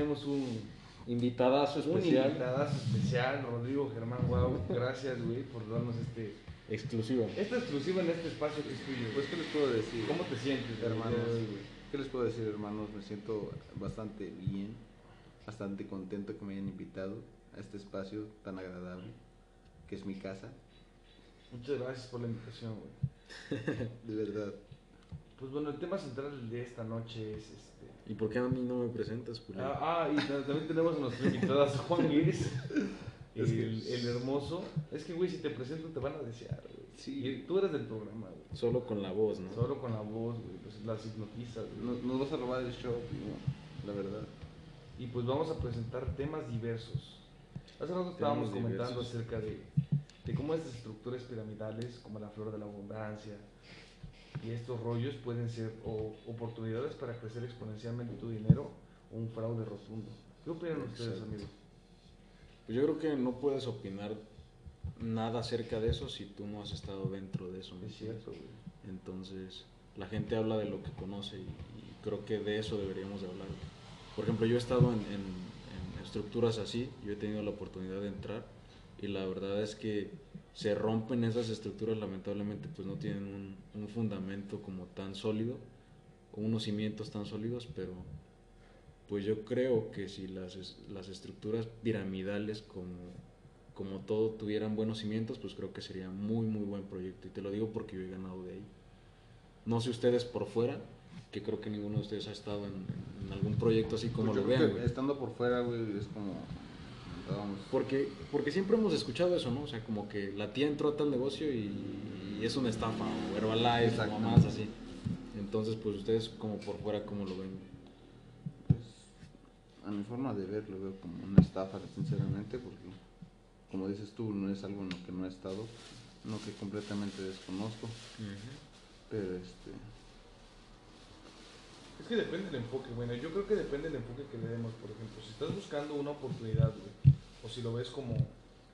tenemos un, Invitadazo un especial. invitadazo especial, Rodrigo Germán Guau. Gracias, güey, por darnos este, Exclusiva. esta exclusiva en este espacio que es tuyo. Pues, ¿qué les puedo decir? ¿Cómo te sientes, hermanos? ¿Qué les puedo decir, hermanos? Me siento bastante bien, bastante contento que me hayan invitado a este espacio tan agradable, que es mi casa, Muchas gracias por la invitación, güey. de verdad. Pues bueno, el tema central de esta noche es este. ¿Y por qué a mí no me presentas, culero? Ah, ah, y ta- también tenemos a nuestro invitado, a Juan Luis, el, que- el hermoso. Es que, güey, si te presento te van a desear, güey. Sí. Y tú eres del programa, güey. Solo con la voz, ¿no? Solo con la voz, güey, pues las hipnotizas, güey. Nos, nos vas a robar el show, ¿no? la verdad. Y pues vamos a presentar temas diversos. Hace rato estábamos Temas comentando diversos. acerca de, de cómo estas estructuras piramidales, como la flor de la abundancia, y estos rollos pueden ser o oportunidades para crecer exponencialmente tu dinero o un fraude rotundo. ¿Qué opinan ustedes, amigos? Pues yo creo que no puedes opinar nada acerca de eso si tú no has estado dentro de eso. ¿me Es cierto, güey. Entonces, la gente habla de lo que conoce y, y creo que de eso deberíamos de hablar. Por ejemplo, yo he estado en, en- en estructuras así, yo he tenido la oportunidad de entrar y la verdad es que se rompen esas estructuras, lamentablemente pues no tienen un, un fundamento como tan sólido o unos cimientos tan sólidos, pero pues yo creo que si las, las estructuras piramidales como, como todo tuvieran buenos cimientos, pues creo que sería muy, muy buen proyecto. Y te lo digo porque yo he ganado de ahí. No sé ustedes por fuera, que creo que ninguno de ustedes ha estado en, en algún proyecto así como Pues lo vean. estando por fuera, güey, es como. Porque, porque siempre hemos escuchado eso, ¿no? O sea, como que la tía entró a tal negocio y, y es una estafa, o Herbalife, o Exacto. mamás así. Entonces, pues ustedes como por fuera, ¿cómo lo ven? Pues, a mi forma de ver, lo veo como una estafa, sinceramente, porque, como dices tú, no es algo en lo que no he estado, no que completamente desconozco, pero este. Es que depende del enfoque, bueno, yo creo que depende del enfoque que le demos, por ejemplo, si estás buscando una oportunidad, güey, si lo ves como,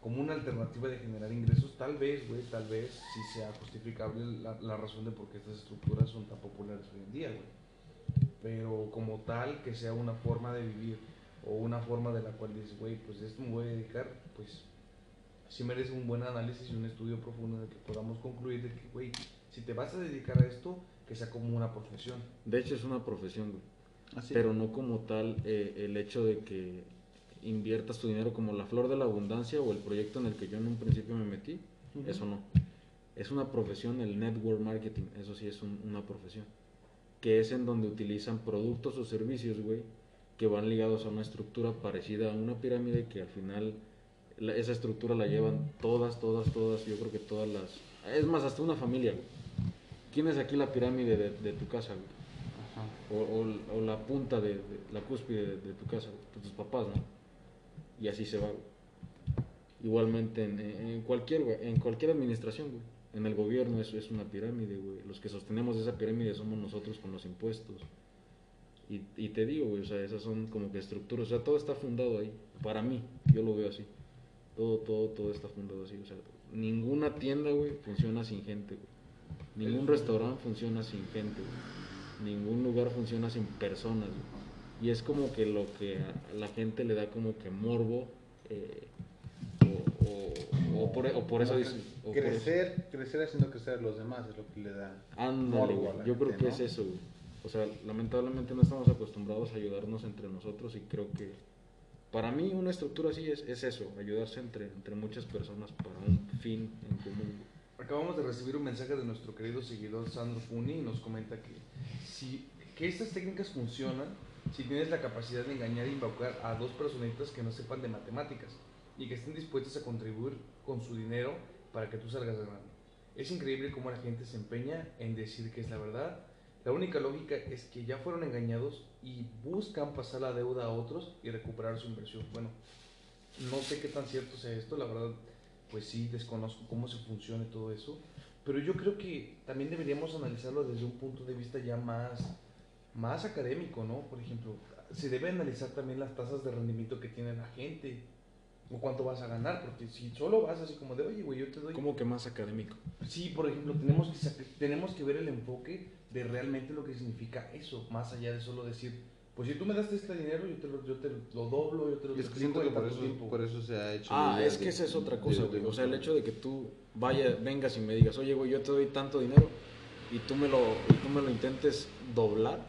como una alternativa de generar ingresos, tal vez, güey, tal vez sí sea justificable la, la razón de por qué estas estructuras son tan populares hoy en día, güey. Pero como tal, que sea una forma de vivir o una forma de la cual dices, güey, pues esto me voy a dedicar, pues sí merece un buen análisis y un estudio profundo en el que podamos concluir de que, güey, si te vas a dedicar a esto, que sea como una profesión. De hecho, es una profesión, güey. Así. Pero no como tal eh, el hecho de que inviertas tu dinero como la flor de la abundancia o el proyecto en el que yo en un principio me metí. Eso no. Es una profesión, el network marketing, eso sí es un- una profesión. Que es en donde utilizan productos o servicios, güey, que van ligados a una estructura parecida a una pirámide que al final la- esa estructura la llevan todas, todas, todas, yo creo que todas las... Es más, hasta una familia, güey. ¿Quién es aquí la pirámide de, de tu casa, güey? Ajá. O, o- o la punta de, de- la cúspide de, de tu casa, de tus papás, ¿no? Y así se va. güey. Igualmente en, cualquier, güey, en cualquier administración, güey. En el gobierno eso es una pirámide, güey. Los que sostenemos esa pirámide somos nosotros con los impuestos. Y, y te digo, güey, o sea, esas son como que estructuras, o sea, todo está fundado ahí. Para mí, yo lo veo así. Todo, todo, todo está fundado así. O sea, ninguna tienda, güey, funciona sin gente, güey. Ningún restaurante funciona sin gente, güey. Ningún lugar funciona sin personas, güey. Y es como que lo que a la gente le da como que morbo. eh, o, o- o por, o por eso dice. por eso- crecer, crecer haciendo crecer a los demás es lo que le da. Ándale, morbo a la Yo creo gente, que ¿no? es eso, güey. O sea, lamentablemente no estamos acostumbrados a ayudarnos entre nosotros y creo que para mí una estructura así es, es eso, ayudarse entre, entre muchas personas para un fin en común. Acabamos de recibir un mensaje de nuestro querido seguidor Sandro Puni y nos comenta que, si, que estas técnicas funcionan si tienes la capacidad de engañar e invocar a dos personitas que no sepan de matemáticas y que estén dispuestas a contribuir con su dinero para que tú salgas ganando. Es increíble cómo la gente se empeña en decir que es la verdad. La única lógica es que ya fueron engañados y buscan pasar la deuda a otros y recuperar su inversión. Bueno, no sé qué tan cierto sea esto, la verdad, pues sí, desconozco cómo se funciona todo eso, pero yo creo que también deberíamos analizarlo desde un punto de vista ya más, más académico, ¿no? Por ejemplo, se debe analizar también las tasas de rendimiento que tiene la gente, o cuánto vas a ganar, porque si solo vas así como de, oye, güey, yo te doy... Como que más académico. Sí, por ejemplo, tenemos que, tenemos que ver el enfoque de realmente lo que significa eso, más allá de solo decir, pues si tú me das este dinero, yo te lo, yo te lo doblo, yo te lo Y es que siento que por eso, tiempo. por eso se ha hecho. Ah, es que de- esa es otra cosa, güey. O sea, el hecho de que tú vaya, vengas y me digas, oye, güey, yo te doy tanto dinero y tú me lo, y tú me lo intentes doblar,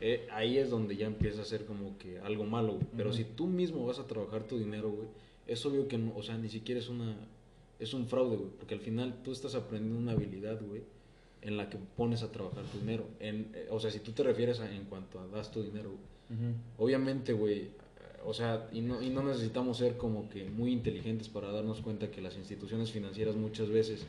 eh, ahí es donde ya empieza a ser como que algo malo, güey. Pero si tú mismo vas a trabajar tu dinero, güey, es obvio que no, o sea, ni siquiera es una, es un fraude, güey. Porque al final tú estás aprendiendo una habilidad, güey, en la que pones a trabajar tu dinero. En, eh, o sea, si tú te refieres a, en cuanto a das tu dinero, güey. Obviamente, güey, eh, o sea, y no, y no necesitamos ser como que muy inteligentes para darnos cuenta que las instituciones financieras muchas veces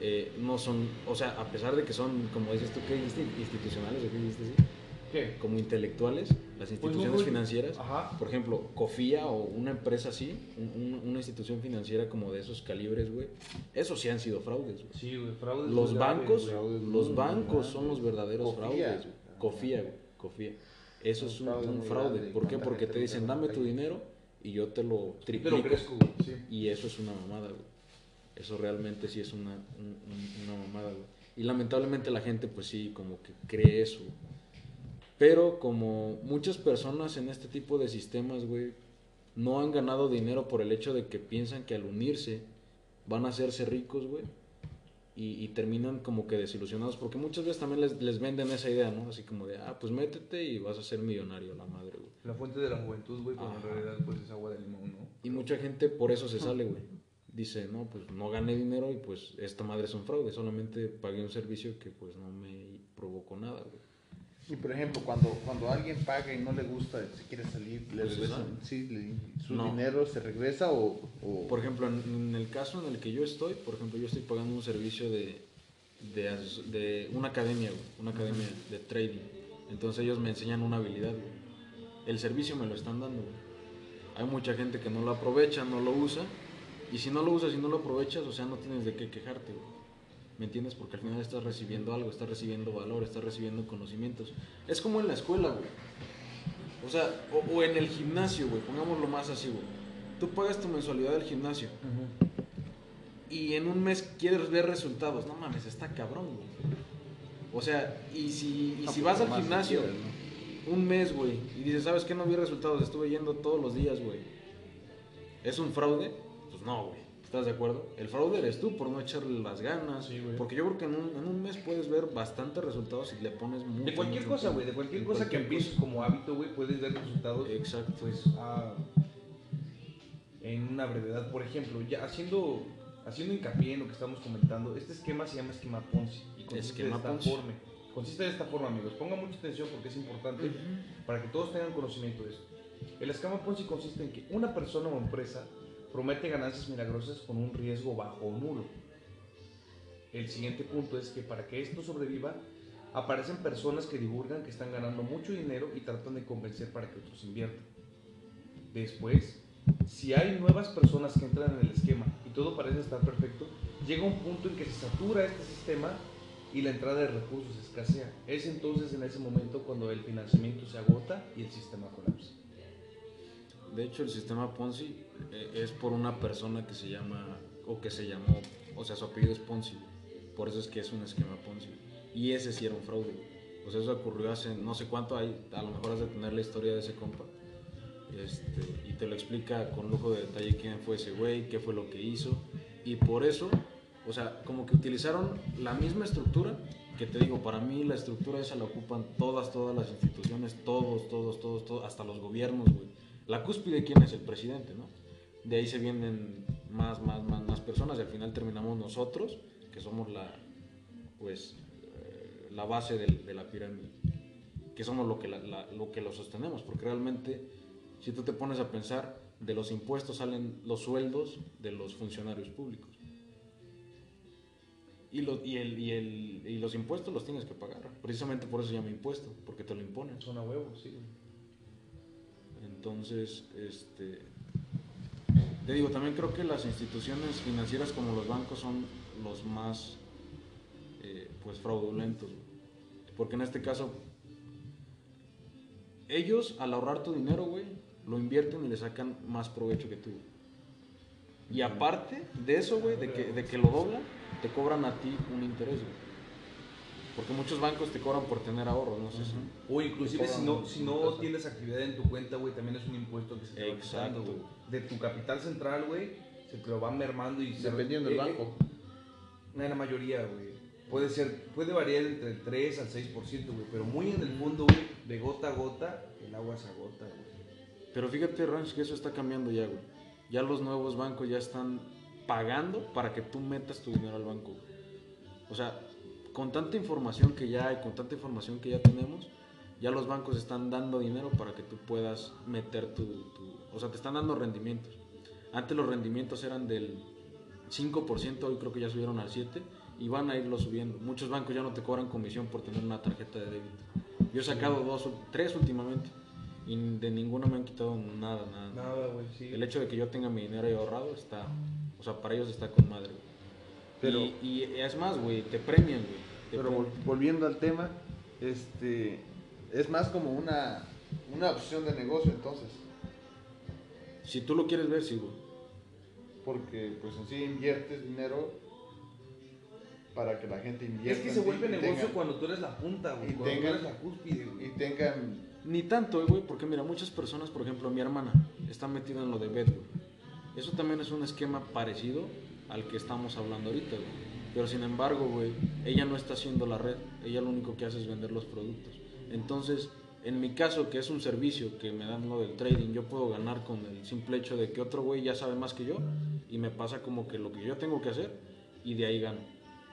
eh, no son, o sea, a pesar de que son, como dices tú, ¿qué dijiste? Institucionales o qué dijiste? sí? ¿Qué? Como intelectuales, las Pues instituciones güey. financieras, Ajá. por ejemplo, Cofía o una empresa así, un- un- una institución financiera como de esos calibres, güey, esos sí han sido fraudes, güey. Sí, güey, fraudes Los bancos, fraudes los bancos son los verdaderos Cofía. fraudes, güey. Cofía, güey, Cofía. Eso Un es un, fraude un ¿Por qué? Porque te dicen, dame tu dinero y yo te lo te triplico. lo crezco, güey, sí. Y eso es una mamada, güey. Eso realmente sí es una, un- un- una mamada, güey. Y lamentablemente la gente, pues sí, como que cree eso. güey. Pero como muchas personas en este tipo de sistemas, güey, no han ganado dinero por el hecho de que piensan que al unirse van a hacerse ricos, güey. Y, y terminan como que desilusionados, porque muchas veces también les, les venden esa idea, ¿no? Así como de, ah, pues métete y vas a ser millonario, la madre, güey. La fuente de la juventud, güey, pero en Ajá. realidad pues es agua de limón, ¿no? Y mucha gente por eso se sale, güey. Dice, no, pues no gané dinero y pues esta madre es un fraude. Solamente pagué un servicio que pues no me provocó nada, güey. Y por ejemplo, cuando, cuando alguien paga y no le gusta, si quiere salir, le Pues, regresan, sí, le- su No. dinero se regresa o, o- Por ejemplo, en, en el caso en el que yo estoy, por ejemplo, yo estoy pagando un servicio de, de, de una academia, una academia de trading. Entonces ellos me enseñan una habilidad. El servicio me lo están dando. Hay mucha gente que no lo aprovecha, no lo usa. Y si no lo usas y no lo aprovechas, o sea, no tienes de qué quejarte, güey. ¿Me entiendes? Porque al final estás recibiendo algo, estás recibiendo valor, estás recibiendo conocimientos. Es como en la escuela, güey. O sea, o, o en el gimnasio, güey. Pongámoslo más así, güey. Tú pagas tu mensualidad del gimnasio y en un mes quieres ver resultados. No mames, está cabrón, güey. O sea, y si, y si pues, vas al gimnasio quieres, ¿no? un mes, güey, y dices, ¿sabes qué? No vi resultados, estuve yendo todos los días, güey. ¿Es un fraude? Pues no, güey. ¿Estás de acuerdo? El fraude eres tú por no echarle las ganas. Sí, porque yo creo que en un, en un mes puedes ver bastantes resultados si le pones mucho. De cualquier mucho cosa, güey, de cualquier De cosa que cualquier empieces como hábito, güey, puedes ver resultados, Exacto. pues, a- en una brevedad. Por ejemplo, ya haciendo, haciendo hincapié en lo que estamos comentando, este esquema se llama esquema Ponzi y consiste Esquema de esta Ponzi. forma. Consiste de esta forma, amigos. Pongan mucha atención porque es importante para que todos tengan conocimiento de esto. El esquema Ponzi consiste en que una persona o empresa promete ganancias milagrosas con un riesgo bajo o nulo. El siguiente punto es que para que esto sobreviva, aparecen personas que divulgan que están ganando mucho dinero y tratan de convencer para que otros inviertan. Después, si hay nuevas personas que entran en el esquema y todo parece estar perfecto, llega un punto en que se satura este sistema y la entrada de recursos escasea. Es entonces en ese momento cuando el financiamiento se agota y el sistema colapsa. De hecho, el sistema Ponzi eh, es por una persona que se llama, o que se llamó, o sea, su apellido es Ponzi. Por eso es que es un esquema Ponzi. Y ese sí era un fraude. sea, eso ocurrió hace no sé cuánto, hay, a lo mejor has de tener la historia de ese compa. Este, y te lo explica con lujo de detalle quién fue ese güey, qué fue lo que hizo. Y por eso, o sea, como que utilizaron la misma estructura, que te digo, para mí la estructura esa la ocupan todas, todas las instituciones, todos, todos, todos, hasta los gobiernos, güey. La cúspide, ¿quién es? El presidente, ¿no? De ahí se vienen más, más, más, más personas y al final terminamos nosotros, que somos la, pues, eh, la base de la pirámide, que somos lo que, lo que lo sostenemos, porque realmente, si tú te pones a pensar, de los impuestos salen los sueldos de los funcionarios públicos. Y, los y, el, y, el, y los impuestos los tienes que pagar. Precisamente por eso se llama impuesto, porque te lo imponen. Son a huevos, sí. Entonces, este, te digo, también creo que las instituciones financieras como los bancos son los más, eh, pues, fraudulentos. Porque en este caso, ellos al ahorrar tu dinero, güey, lo invierten y le sacan más provecho que tú. Y aparte de eso, güey, de que, de que lo doblan, te cobran a ti un interés, güey. Porque muchos bancos te cobran por tener ahorros, no sé si- O inclusive si no, si no tienes actividad en tu cuenta, güey, también es un impuesto que se te va Exacto. quitando, güey. De tu capital central, güey, se te lo va mermando y se Dependiendo del eh, eh, banco. En la mayoría, güey. Puede ser, puede variar entre el 3 al 6%, güey. Pero muy en el fondo, güey, de gota a gota, el agua se agota, güey. Pero fíjate, Ranch, que eso está cambiando ya, güey. Ya los nuevos bancos ya están pagando para que tú metas tu dinero al banco. güey. O sea, con tanta información que ya hay, con tanta información que ya tenemos, ya los bancos están dando dinero para que tú puedas meter tu, tu- O sea, te están dando rendimientos. Antes los rendimientos eran del 5%, hoy creo que ya subieron al 7% y van a irlo subiendo. Muchos bancos ya no te cobran comisión por tener una tarjeta de débito. Yo he sacado dos, tres últimamente y de ninguna me han quitado nada, nada. Nada, güey, sí. El hecho de que yo tenga mi dinero ahí ahorrado está, o sea, para ellos está con madre. güey. Pero- y, y es más, güey, te premian, güey. Pero premian. volviendo al tema, este es más como una, una opción de negocio entonces. Si tú lo quieres ver, sí, güey. Porque pues en sí inviertes dinero para que la gente invierta. Es que se vuelve negocio tengan- cuando tú eres la punta, güey. y Cuando tengan- tú eres la cúspide, güey. y tengan Ni tanto, eh, güey, porque mira, muchas personas, por ejemplo, mi hermana está metida en lo de bet, güey. Eso también es un esquema parecido al que estamos hablando ahorita, güey. Pero sin embargo, güey, ella no está haciendo la red, ella lo único que hace es vender los productos. Entonces, en mi caso, que es un servicio que me dan lo del trading, yo puedo ganar con el simple hecho de que otro güey ya sabe más que yo y me pasa como que lo que yo tengo que hacer y de ahí gano.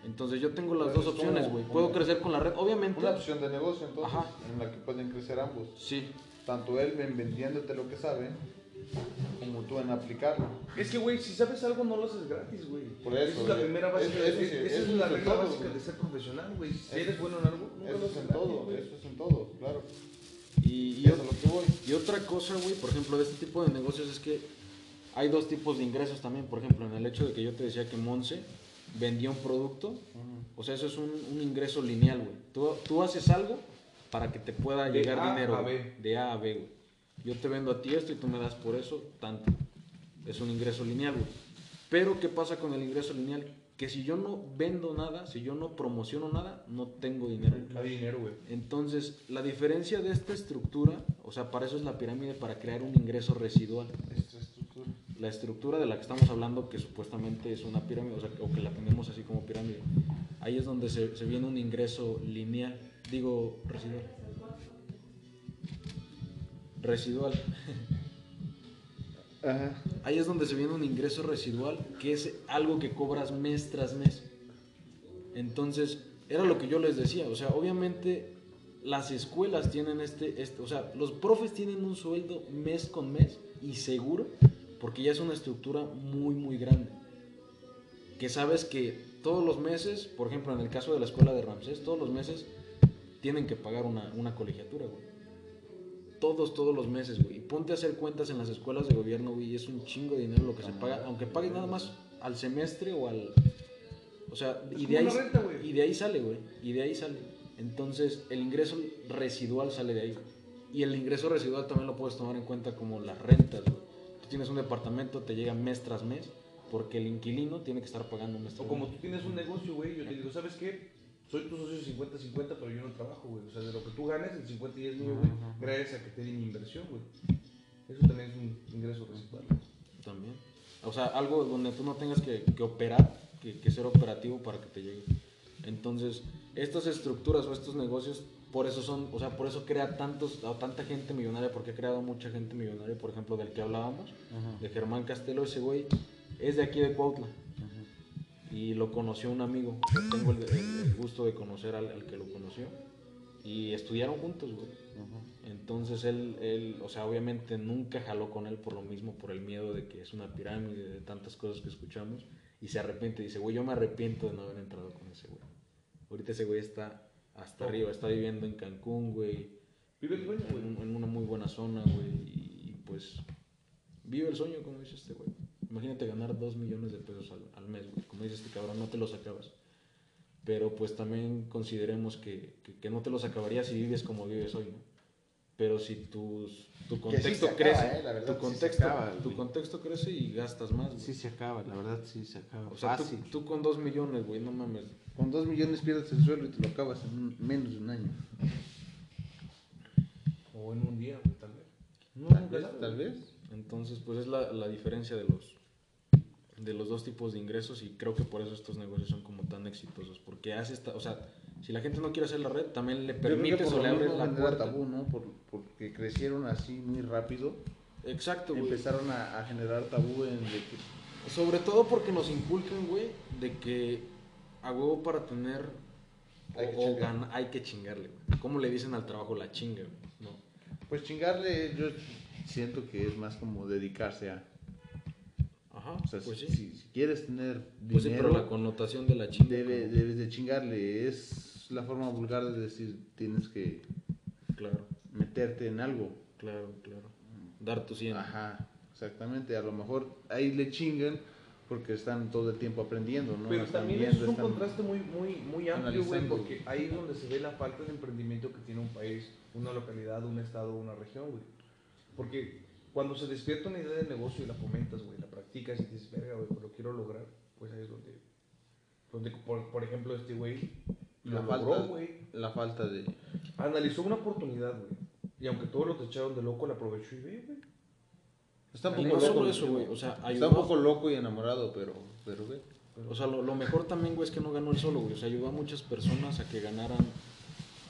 Entonces yo tengo las dos opciones, güey. Puedo crecer con la red, obviamente. una opción de negocio entonces Ajá. en la que pueden crecer ambos. Sí, Tanto él ven- vendiéndote lo que sabe, como tú en aplicarlo. Es que, güey, si sabes algo, no lo haces gratis, güey. Por eso, Esa es la eh, primera base. esa es es la regla todo, básica güey. de ser profesional, güey. Si Eso- eres bueno en algo, nunca lo Eso haces en gratis, todo, güey. eso es en todo, claro. y, Y y eso es lo que voy. Y otra cosa, güey, por ejemplo, de este tipo de negocios es que hay dos tipos de ingresos también. Por ejemplo, en el hecho de que yo te decía que Monse vendía un producto, o sea, eso es un, un ingreso lineal, güey. Tú, tú haces algo para que te pueda De llegar A dinero. a. B. De A a B, güey. Yo te vendo a ti esto y tú me das por eso tanto. Es un ingreso lineal, güey. Pero, ¿qué pasa con el ingreso lineal? Que si yo no vendo nada, si yo no promociono nada, no tengo dinero. No hay dinero, güey. Entonces, la diferencia de esta estructura, o sea, para eso es la pirámide, para crear un ingreso residual. Esta estructura. La estructura de la que estamos hablando, que supuestamente es una pirámide, o sea, o que la tenemos así como pirámide, ahí es donde se, se viene un ingreso lineal, digo, residual. Residual. Ajá. Ahí es donde se viene un ingreso residual, que es algo que cobras mes tras mes. Entonces, era lo que yo les decía, o sea, obviamente las escuelas tienen este, este, o sea, los profes tienen un sueldo mes con mes y seguro, porque ya es una estructura muy, muy grande. Que sabes que todos los meses, por ejemplo, en el caso de la escuela de Ramsés, todos los meses tienen que pagar una, una colegiatura, güey. Todos, todos los meses, güey. Y ponte a hacer cuentas en las escuelas de gobierno, güey. y Es un chingo de dinero lo que se paga. Aunque pagues nada más al semestre o al. O sea, y de, ahí, renta, y de ahí sale, güey. Y de ahí sale. Entonces, el ingreso residual sale de ahí. Y el ingreso residual también lo puedes tomar en cuenta como las rentas, güey. Tú tienes un departamento, te llega mes tras mes, porque el inquilino tiene que estar pagando mes tras O como mes. tú tienes un negocio, güey, yo te digo, ¿sabes qué? Soy tu socio 50-50, pero yo no trabajo, güey. O sea, de lo que tú ganes, el 50 y es mío, güey. Gracias a que te di mi inversión, güey. Eso también es un ingreso residual. También. O sea, algo donde tú no tengas que, que operar, que, que ser operativo para que te llegue. Entonces, estas estructuras o estos negocios, por eso son, o sea, por eso crea tantos, a tanta gente millonaria, porque ha creado mucha gente millonaria, por ejemplo, del que hablábamos, de Germán Castelo, ese güey, es de aquí de Cuautla. Y lo conoció un amigo. Yo tengo el, el- el gusto de conocer al, al que lo conoció. Y estudiaron juntos, güey. Entonces él, él, o sea, obviamente nunca jaló con él por lo mismo, por el miedo de que es una pirámide, de tantas cosas que escuchamos. Y se arrepiente, dice, güey, yo me arrepiento de no haber entrado con ese güey. Ahorita ese güey está hasta arriba, está viviendo en Cancún, güey. Vive el sueño, En, güey. en una muy buena zona, güey. Y, y, pues vive el sueño, como dice este güey. Imagínate ganar dos millones de pesos al, al mes, güey. Como dice este cabrón, no te los acabas. Pero pues también consideremos que, que, que no te los acabarías si vives como vives hoy, ¿no? pero si tus, tu contexto acaba, crece, eh, la verdad, tu, sí contexto, acaba, tu contexto crece y gastas más. güey. Sí se acaba, la verdad sí se acaba. o sea, tú, Fácil. tú con dos millones, güey, no mames. Con dos millones pierdes el suelo y te lo acabas en un- menos de un año. O en un día, güey, tal vez. No, Tal nunca vez, tal vez. Entonces, pues es la, la diferencia de los de los dos tipos de ingresos y creo que por eso estos negocios son como tan exitosos porque hace esta, o sea, si la gente no quiere hacer la red, también le que por o le mismo la puerta. tabú, ¿no? Por- porque crecieron así muy rápido. Exacto, güey. Empezaron a, a generar tabú en de que Sobre todo porque nos inculcan, güey, de que a huevo para tener o- Hay que o gana- hay que chingarle, güey. ¿Cómo le dicen al trabajo la chinga, güey? No. Pues chingarle, yo siento que es más como dedicarse a. Ajá, O sea, pues sí. si, si quieres tener Pues sí, dinero, pero la connotación de la chinga. debe- como- debes de chingarle. Es la forma vulgar de decir tienes que Claro, meterte en algo. claro, claro. Dar tu 100. Ajá, exactamente. A lo mejor ahí le chingan porque están todo el tiempo aprendiendo, ¿no? Pero Están también viendo, es un están- contraste muy, muy, muy amplio, güey, porque ahí es donde se ve la falta de emprendimiento que tiene un país, una localidad, un estado, una región, güey. Porque cuando se despierta una idea de negocio y la fomentas, güey, la practicas y dices, verga, güey, pues lo quiero lograr, pues ahí es donde, donde por, por ejemplo, este güey La lo falta, logró, güey. la falta de... Analizó una oportunidad, güey. Y aunque todos lo echaron de loco, la aprovechó y ve, güey. Está un poco loco. solo eso, güey, o sea, Está ayudó- un poco loco y enamorado, pero, pero ve. O sea, lo, lo mejor también, güey, es que no ganó él solo, güey. O sea, ayudó a muchas personas a que ganaran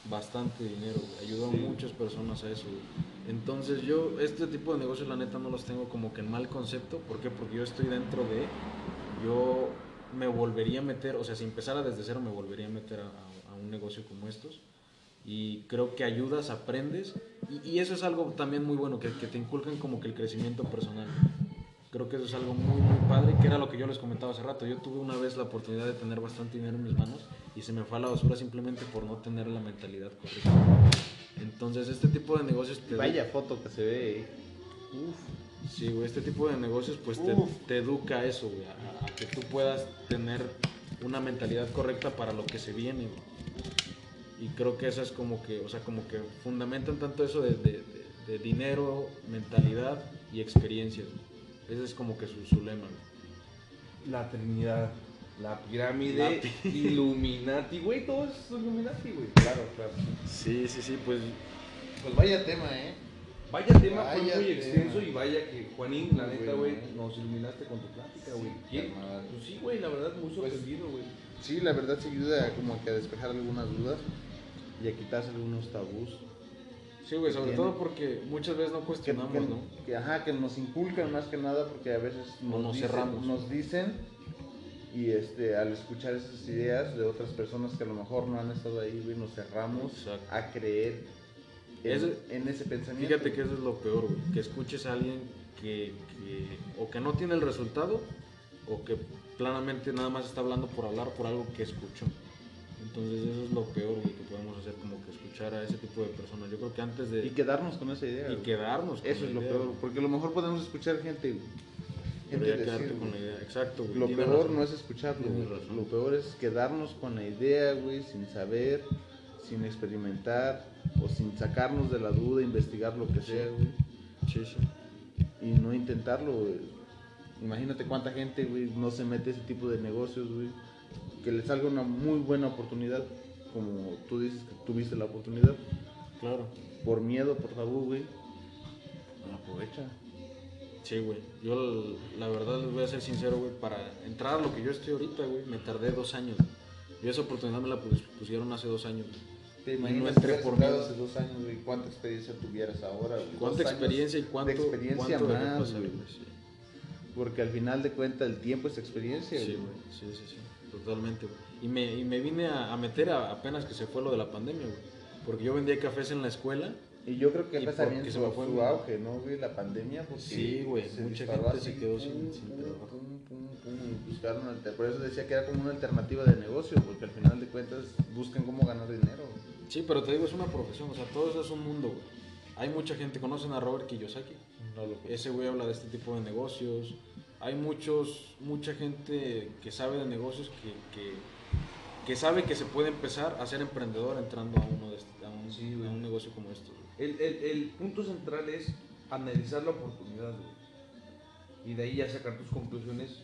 bastante dinero, güey. Ayudó a muchas personas a eso, güey. Entonces yo, este tipo de negocios, la neta, no los tengo como que en mal concepto. ¿Por qué? Porque yo estoy dentro de... Yo me volvería a meter, o sea, si empezara desde cero, me volvería a meter a, un negocio como estos. Y creo que ayudas, aprendes. Y, y eso es algo también muy bueno, que, que te inculcan como que el crecimiento personal. Creo que eso es algo muy, muy padre, que era lo que yo les comentaba hace rato. Yo tuve una vez la oportunidad de tener bastante dinero en mis manos y se me fue a la basura simplemente por no tener la mentalidad correcta. Entonces, este tipo de negocios te... Vaya foto que se ve. eh. Sí, güey, este tipo de negocios pues te, Uf. te educa a eso, güey, a, a que tú puedas tener una mentalidad correcta para lo que se viene, güey. Y creo que eso es como que, o sea, como que fundamentan tanto eso de, de- de- de dinero, mentalidad y experiencias. güey. Ese es como que su, su lema, güey. La Trinidad, la pirámide, Illuminati, güey, todo es Illuminati, güey. Claro, claro. Sí, sí, sí, pues Pues vaya tema, ¿eh? Vaya tema fue Vaya muy tema. extenso y vaya que Juanín, la Muy neta, güey, nos iluminaste con tu plática, güey. Sí. Pues sí, güey, la verdad, muy Pues- sorprendido, güey. Sí, la verdad sí ayuda como que a despejar algunas dudas y a quitarse algunos tabús. sí, güey, sobre Tiene- todo porque muchas veces no cuestionamos, que- ¿no? que, ajá, que nos inculcan más que nada porque a veces nos dicen, cerramos. nos dicen y este al escuchar esas ideas de otras personas que a lo mejor no han estado ahí, güey, nos cerramos Exacto. a creer en, Ese- en ese pensamiento. Fíjate que eso es lo peor, güey. Que escuches a alguien que, que o que no tiene el resultado o que planamente nada más está hablando por hablar por algo que escuchó. Entonces eso es lo peor, güey, que podemos hacer, como que escuchar a ese tipo de personas. Yo creo que antes de... y quedarnos con esa idea. y güey. quedarnos con Eso es lo idea, peor, güey. porque a lo mejor podemos escuchar gente, gente ya decir, quedarte con la güey. idea. Exacto, güey. Lo peor razón. no es escucharlo, güey. lo peor es quedarnos con la idea, güey, sin saber, sin experimentar o sin sacarnos de la duda, investigar lo que sea, güey, Sí, sí. y no intentarlo, güey. Imagínate cuánta gente, güey, no se mete a ese tipo de negocios, güey, que le salga una muy buena oportunidad, como tú dices que tuviste la oportunidad, Claro. por miedo, por tabú, güey, aprovecha. Sí, güey. Yo la verdad les voy a ser sincero, güey. Para entrar a lo que yo estoy ahorita, güey, me tardé dos años. güey. Yo esa oportunidad me la pus- pusieron hace dos años. güey. Te no entré por miedo. hace dos años, güey, cuánta experiencia tuvieras ahora, güey. ¿Cuánta Dos experiencia y cuánto, de experiencia cuánto más, güey. Sí. Porque al final de cuentas el tiempo es experiencia, Sí, güey. güey. Sí, sí, sí. Totalmente, güey. Y me, y me vine a, a meter a- apenas que se fue lo de la pandemia, güey. Porque yo vendía cafés en la escuela. Y yo creo que acá también su, su mi- auge, ¿no, güey? La pandemia, porque Sí, güey, se mucha gente se quedó sin- sin trabajo. pum, pum, pum, buscaron Por eso decía que era como una alternativa de negocio, porque al final de cuentas buscan cómo ganar dinero. güey. Sí, pero te digo, es una profesión. O sea, todo eso es un mundo, güey. Hay mucha gente. ¿Conocen a Robert Kiyosaki? Ese güey habla de este tipo de negocios. Hay muchos, mucha gente que sabe de negocios que, que, que sabe que se puede empezar a ser emprendedor entrando a uno de este- a un, Sí, a un negocio como estos. El, el, el punto central es analizar la oportunidad, güey. Y de ahí ya sacar tus conclusiones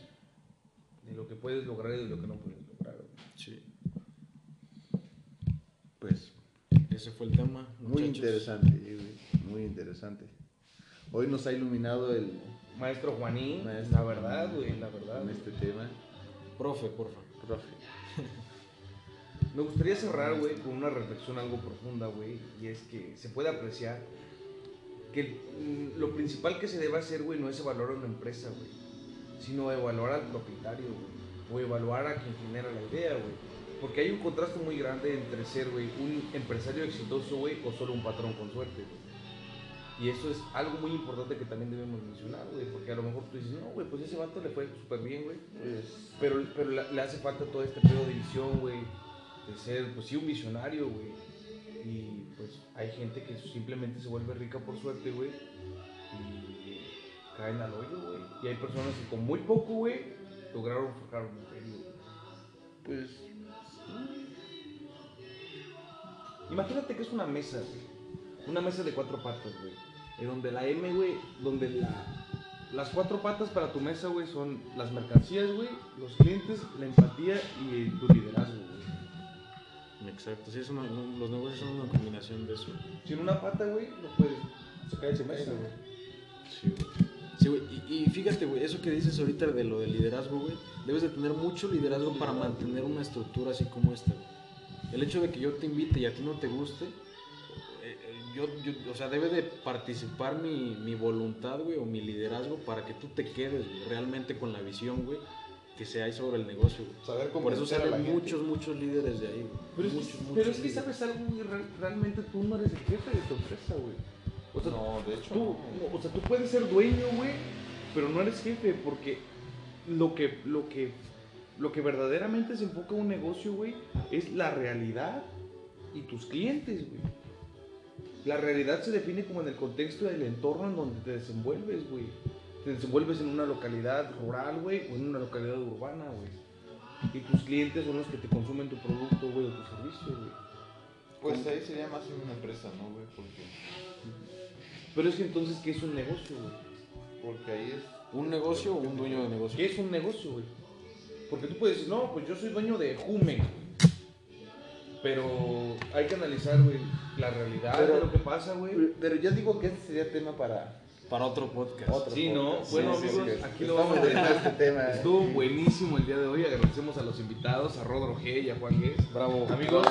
de lo que puedes lograr y de lo que no puedes lograr, güey. Sí. Pues Ese fue el tema. muy interesante, güey, muy interesante. Hoy nos ha iluminado el, Maestro Juanín, Maestro. la verdad, güey, la verdad. en este tema. Profe, porfa. Profe. Me gustaría cerrar, güey, con una reflexión algo profunda, güey, y es que se puede apreciar que mm, lo principal que se debe hacer, güey, no es evaluar a una empresa, güey, sino evaluar al propietario, güey, o evaluar a quien genera la idea, güey. Porque hay un contraste muy grande entre ser, güey, un empresario exitoso, güey, o solo un patrón con suerte, güey. Y eso es algo muy importante que también debemos mencionar, güey, porque a lo mejor tú dices, no, güey, pues ese vato le fue súper bien, güey. Pero, pero le hace falta todo este pedo de visión, güey. De ser, pues sí, un visionario, güey. Y pues hay gente que simplemente se vuelve rica por suerte, güey. Y caen al hoyo, güey. Y hay personas que con muy poco, güey, lograron forjar un imperio, güey. pues, Imagínate que es una mesa, güey. Una mesa de cuatro patas, güey. En donde la M, güey, donde la, las cuatro patas para tu mesa, güey, son las mercancías, güey, los clientes, la empatía y tu liderazgo, güey. Exacto. Sí, es una- los negocios son una combinación de eso. Sin una pata, güey, no puedes sacar esa mesa, güey. Sí, güey. Sí, güey. Y, y fíjate, güey, eso que dices ahorita de lo del liderazgo, güey, debes de tener mucho liderazgo para mantener una estructura así como esta, güey. El hecho de que yo te invite y a ti no te guste, eh, eh, yo, yo- o sea, debe de participar mi, mi voluntad, güey, o mi liderazgo para que tú te quedes, güey, realmente con la visión, güey, que se hay sobre el negocio, saber Por eso salen gente. muchos, muchos líderes de ahí, güey. Pero es, muchos, que, muchos pero es que sabes algo, güey, realmente tú no eres el jefe de tu empresa, güey. O sea, No, de hecho, tú, no. o sea, tú puedes ser dueño, güey, pero no eres jefe porque lo que, lo que, lo que verdaderamente se enfoca en un negocio, güey, es la realidad y tus clientes, güey. La realidad se define como en el contexto del entorno en donde te desenvuelves, güey. Te desenvuelves en una localidad rural, güey, o en una localidad urbana, güey. Y tus clientes son los que te consumen tu producto, güey, o tu servicio, güey. Pues ahí sería más una empresa, ¿no, güey? Porque, Pero es que entonces, ¿qué es un negocio, güey? porque ahí es... ¿Un negocio o un dueño de negocio? ¿Qué es un negocio, güey? Porque tú puedes decir, no, pues yo soy dueño de Jume. Pero hay que analizar, güey, la realidad Pero- de lo que pasa, güey. Pero yo digo que este sería tema para Para otro podcast. otro Sí, ¿no? Bueno, Sí, sí, amigos, aquí lo vamos a dejar. este tema. ¿eh? Estuvo buenísimo el día de hoy. Agradecemos a los invitados, a Rodro G y a Juan Gués. Bravo. Amigos,